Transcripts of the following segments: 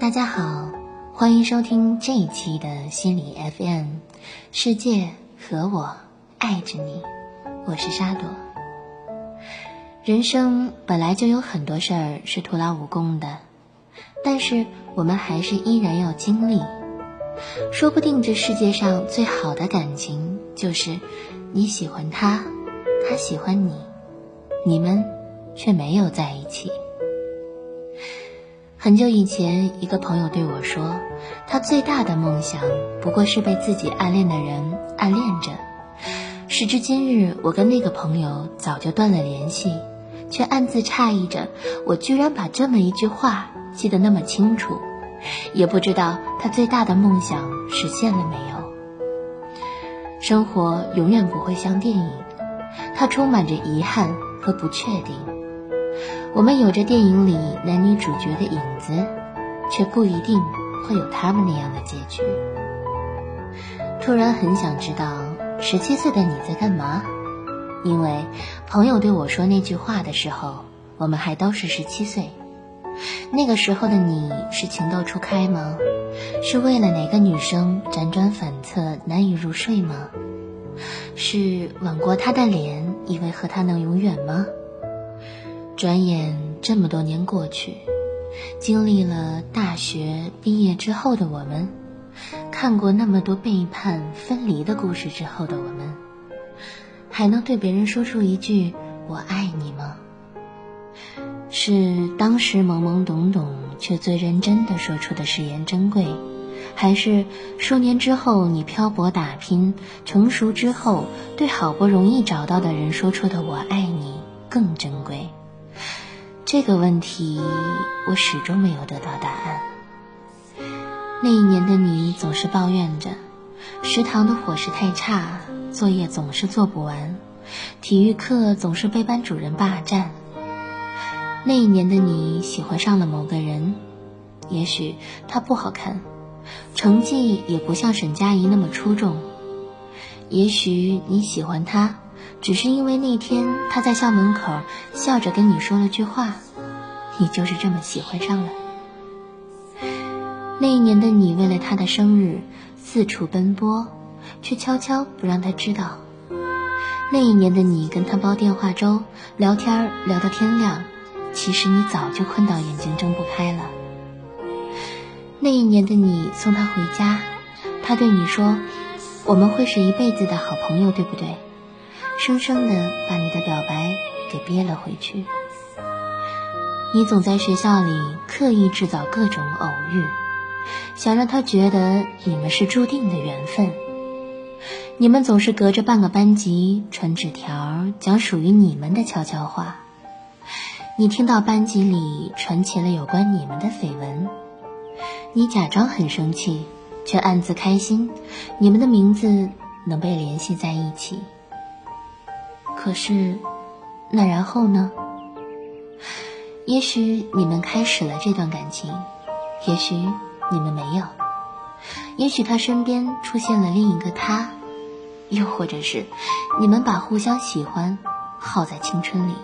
大家好，欢迎收听这一期的心理 FM，世界和我爱着你，我是沙朵。人生本来就有很多事儿是徒劳无功的，但是我们还是依然要经历。说不定这世界上最好的感情就是你喜欢他，他喜欢你，你们却没有在一起。很久以前，一个朋友对我说，他最大的梦想不过是被自己暗恋的人暗恋着。时至今日，我跟那个朋友早就断了联系，却暗自诧异着，我居然把这么一句话记得那么清楚，也不知道他最大的梦想实现了没有。生活永远不会像电影，它充满着遗憾和不确定。我们有着电影里男女主角的影子，却不一定会有他们那样的结局。突然很想知道十七岁的你在干嘛，因为朋友对我说那句话的时候，我们还都是十七岁。那个时候的你是情窦初开吗？是为了哪个女生辗转反侧难以入睡吗？是吻过她的脸，以为和她能永远吗？转眼这么多年过去，经历了大学毕业之后的我们，看过那么多背叛分离的故事之后的我们，还能对别人说出一句“我爱你”吗？是当时懵懵懂懂却最认真的说出的誓言珍贵，还是数年之后你漂泊打拼成熟之后对好不容易找到的人说出的“我爱你”更珍贵？这个问题我始终没有得到答案。那一年的你总是抱怨着，食堂的伙食太差，作业总是做不完，体育课总是被班主任霸占。那一年的你喜欢上了某个人，也许他不好看，成绩也不像沈佳宜那么出众，也许你喜欢他。只是因为那天他在校门口笑着跟你说了句话，你就是这么喜欢上了。那一年的你为了他的生日四处奔波，却悄悄不让他知道。那一年的你跟他煲电话粥，聊天聊到天亮，其实你早就困到眼睛睁不开了。那一年的你送他回家，他对你说：“我们会是一辈子的好朋友，对不对？”生生的把你的表白给憋了回去。你总在学校里刻意制造各种偶遇，想让他觉得你们是注定的缘分。你们总是隔着半个班级传纸条，讲属于你们的悄悄话。你听到班级里传起了有关你们的绯闻，你假装很生气，却暗自开心，你们的名字能被联系在一起。可是，那然后呢？也许你们开始了这段感情，也许你们没有，也许他身边出现了另一个他，又或者是你们把互相喜欢耗在青春里，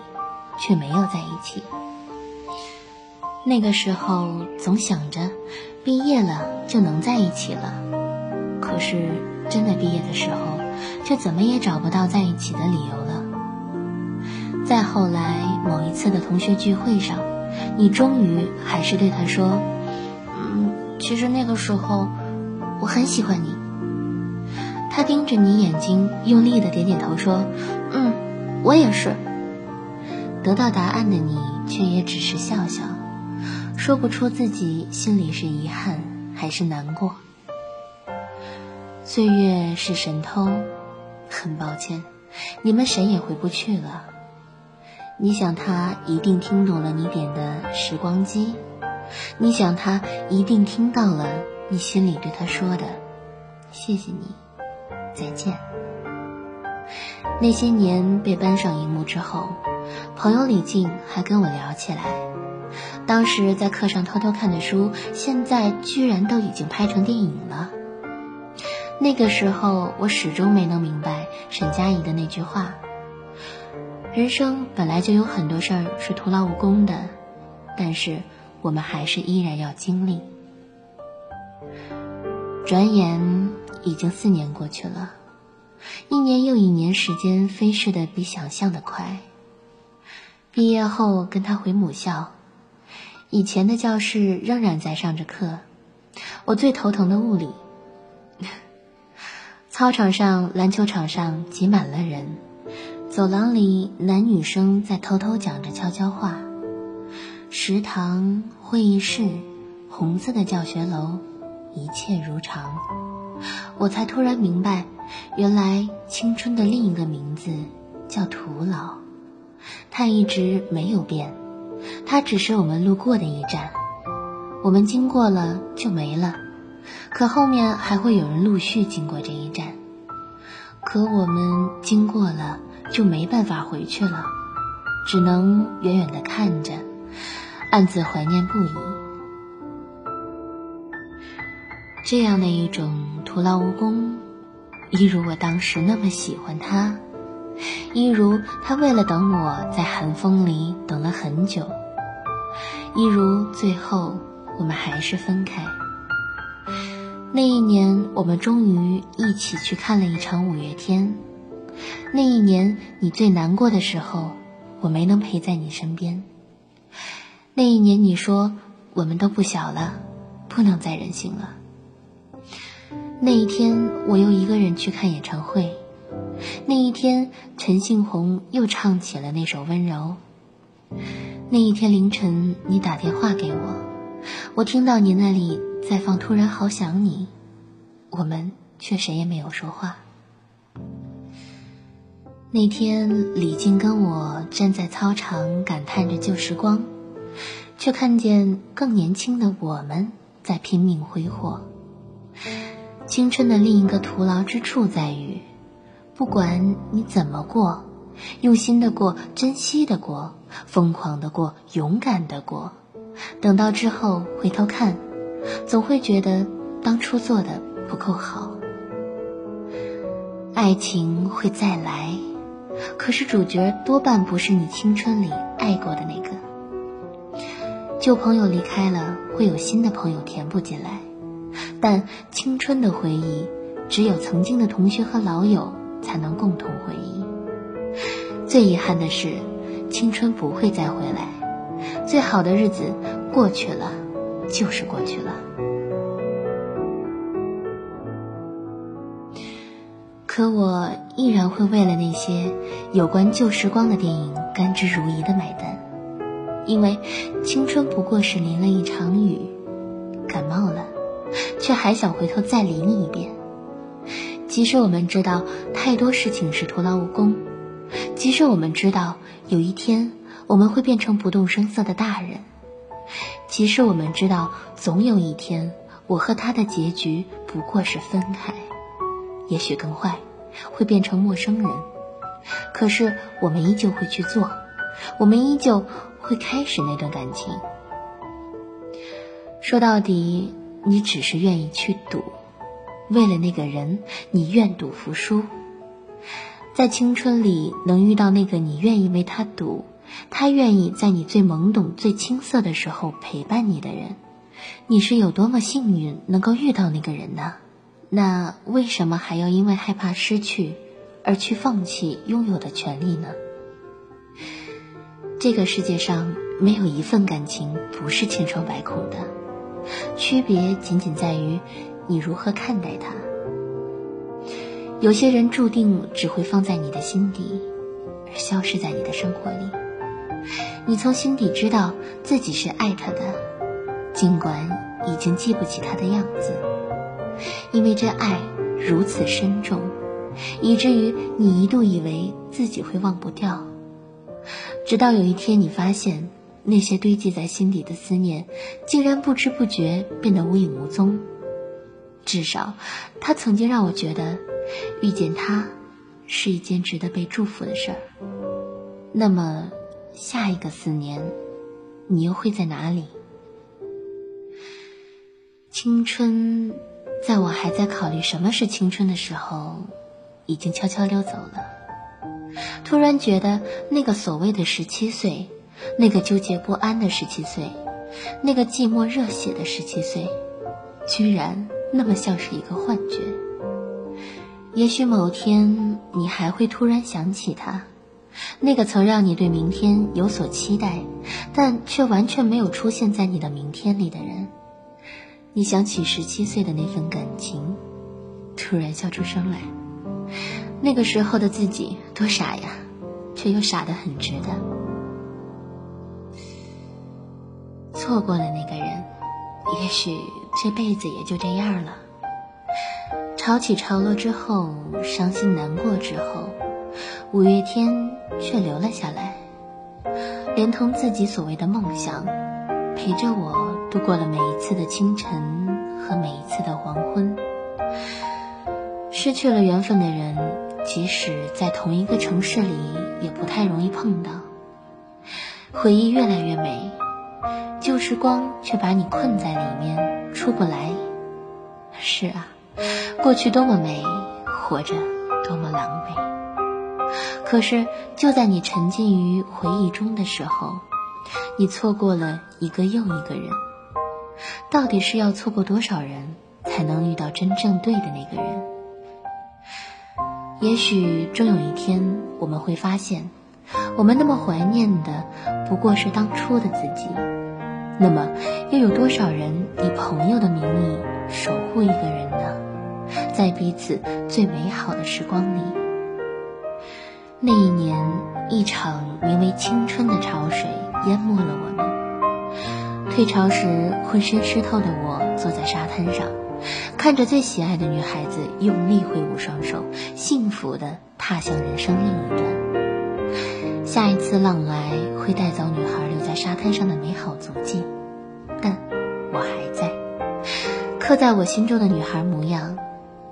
却没有在一起。那个时候总想着毕业了就能在一起了，可是真的毕业的时候，却怎么也找不到在一起的理由。再后来，某一次的同学聚会上，你终于还是对他说：“嗯，其实那个时候我很喜欢你。”他盯着你眼睛，用力的点点头说：“嗯，我也是。”得到答案的你却也只是笑笑，说不出自己心里是遗憾还是难过。岁月是神偷，很抱歉，你们谁也回不去了。你想他一定听懂了你点的时光机，你想他一定听到了你心里对他说的“谢谢你，再见”。那些年被搬上荧幕之后，朋友李静还跟我聊起来，当时在课上偷偷看的书，现在居然都已经拍成电影了。那个时候，我始终没能明白沈佳宜的那句话。人生本来就有很多事儿是徒劳无功的，但是我们还是依然要经历。转眼已经四年过去了，一年又一年，时间飞逝的比想象的快。毕业后跟他回母校，以前的教室仍然在上着课，我最头疼的物理。操场上、篮球场上挤满了人，走廊里男女生在偷偷讲着悄悄话。食堂、会议室、红色的教学楼，一切如常。我才突然明白，原来青春的另一个名字叫徒劳。它一直没有变，它只是我们路过的一站。我们经过了就没了，可后面还会有人陆续经过这一站。可我们经过了就没办法回去了，只能远远的看着。暗自怀念不已，这样的一种徒劳无功，一如我当时那么喜欢他，一如他为了等我在寒风里等了很久，一如最后我们还是分开。那一年，我们终于一起去看了一场五月天。那一年，你最难过的时候，我没能陪在你身边。那一年，你说我们都不小了，不能再任性了。那一天，我又一个人去看演唱会。那一天，陈信宏又唱起了那首《温柔》。那一天凌晨，你打电话给我，我听到你那里在放《突然好想你》，我们却谁也没有说话。那天，李静跟我站在操场，感叹着旧时光。却看见更年轻的我们在拼命挥霍。青春的另一个徒劳之处在于，不管你怎么过，用心的过，珍惜的过，疯狂的过，勇敢的过，等到之后回头看，总会觉得当初做的不够好。爱情会再来，可是主角多半不是你青春里爱过的那个。旧朋友离开了，会有新的朋友填补进来，但青春的回忆，只有曾经的同学和老友才能共同回忆。最遗憾的是，青春不会再回来，最好的日子过去了，就是过去了。可我依然会为了那些有关旧时光的电影甘之如饴的买单。因为青春不过是淋了一场雨，感冒了，却还想回头再淋一遍。即使我们知道太多事情是徒劳无功，即使我们知道有一天我们会变成不动声色的大人，即使我们知道总有一天我和他的结局不过是分开，也许更坏，会变成陌生人，可是我们依旧会去做，我们依旧。会开始那段感情。说到底，你只是愿意去赌，为了那个人，你愿赌服输。在青春里能遇到那个你愿意为他赌，他愿意在你最懵懂、最青涩的时候陪伴你的人，你是有多么幸运能够遇到那个人呢？那为什么还要因为害怕失去，而去放弃拥有的权利呢？这个世界上没有一份感情不是千疮百孔的，区别仅仅在于你如何看待它。有些人注定只会放在你的心底，而消失在你的生活里。你从心底知道自己是爱他的，尽管已经记不起他的样子，因为这爱如此深重，以至于你一度以为自己会忘不掉。直到有一天，你发现那些堆积在心底的思念，竟然不知不觉变得无影无踪。至少，他曾经让我觉得，遇见他是一件值得被祝福的事儿。那么，下一个四年，你又会在哪里？青春，在我还在考虑什么是青春的时候，已经悄悄溜走了。突然觉得，那个所谓的十七岁，那个纠结不安的十七岁，那个寂寞热血的十七岁，居然那么像是一个幻觉。也许某天你还会突然想起他，那个曾让你对明天有所期待，但却完全没有出现在你的明天里的人。你想起十七岁的那份感情，突然笑出声来。那个时候的自己多傻呀，却又傻得很值得。错过了那个人，也许这辈子也就这样了。潮起潮落之后，伤心难过之后，五月天却留了下来，连同自己所谓的梦想，陪着我度过了每一次的清晨和每一次的黄昏。失去了缘分的人，即使在同一个城市里，也不太容易碰到。回忆越来越美，旧时光却把你困在里面出不来。是啊，过去多么美，活着多么狼狈。可是就在你沉浸于回忆中的时候，你错过了一个又一个人。到底是要错过多少人，才能遇到真正对的那个人？也许终有一天，我们会发现，我们那么怀念的不过是当初的自己。那么，又有多少人以朋友的名义守护一个人呢？在彼此最美好的时光里，那一年，一场名为青春的潮水淹没了我们。退潮时，浑身湿透的我坐在沙滩上。看着最喜爱的女孩子用力挥舞双手，幸福的踏向人生另一端。下一次浪来会带走女孩留在沙滩上的美好足迹，但我还在，刻在我心中的女孩模样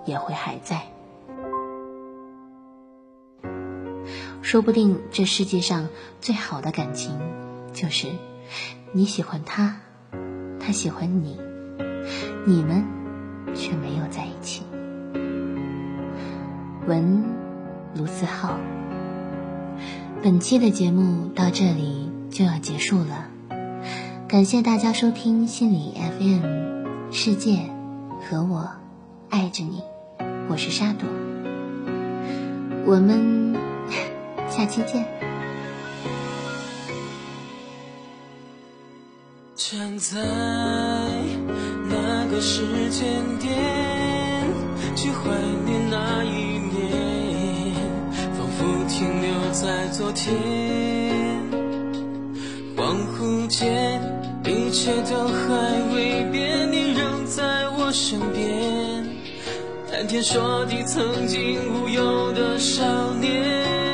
也会还在。说不定这世界上最好的感情，就是你喜欢他，他喜欢你，你们。却没有在一起。文卢思浩，本期的节目到这里就要结束了，感谢大家收听心理 FM，世界和我爱着你，我是沙朵，我们 下期见。站在。那个时间点，去怀念那一年，仿佛停留在昨天。恍惚间，一切都还未变，你仍在我身边，谈天说地，曾经无忧的少年。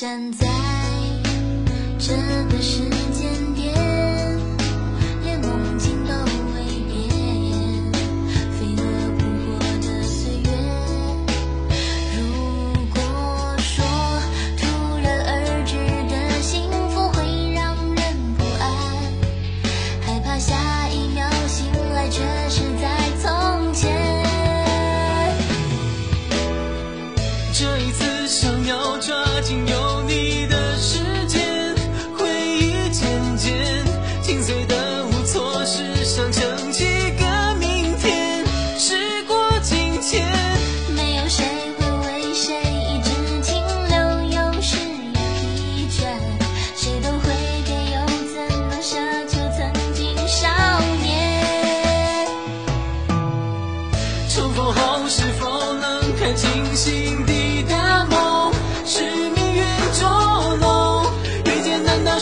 站在这个时间点。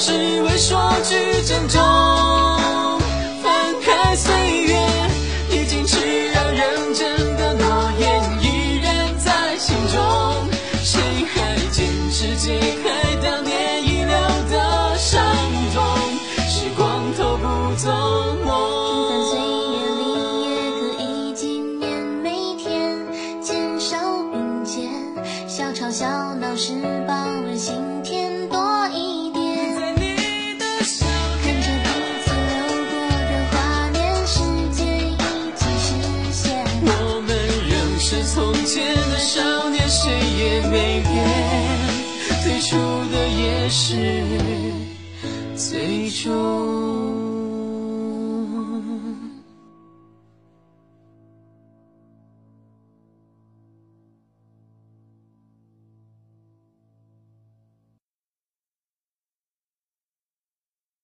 只为说句珍重。翻开岁月，已经炽热认真的诺言依然在心中，谁还坚持解开当年？是最终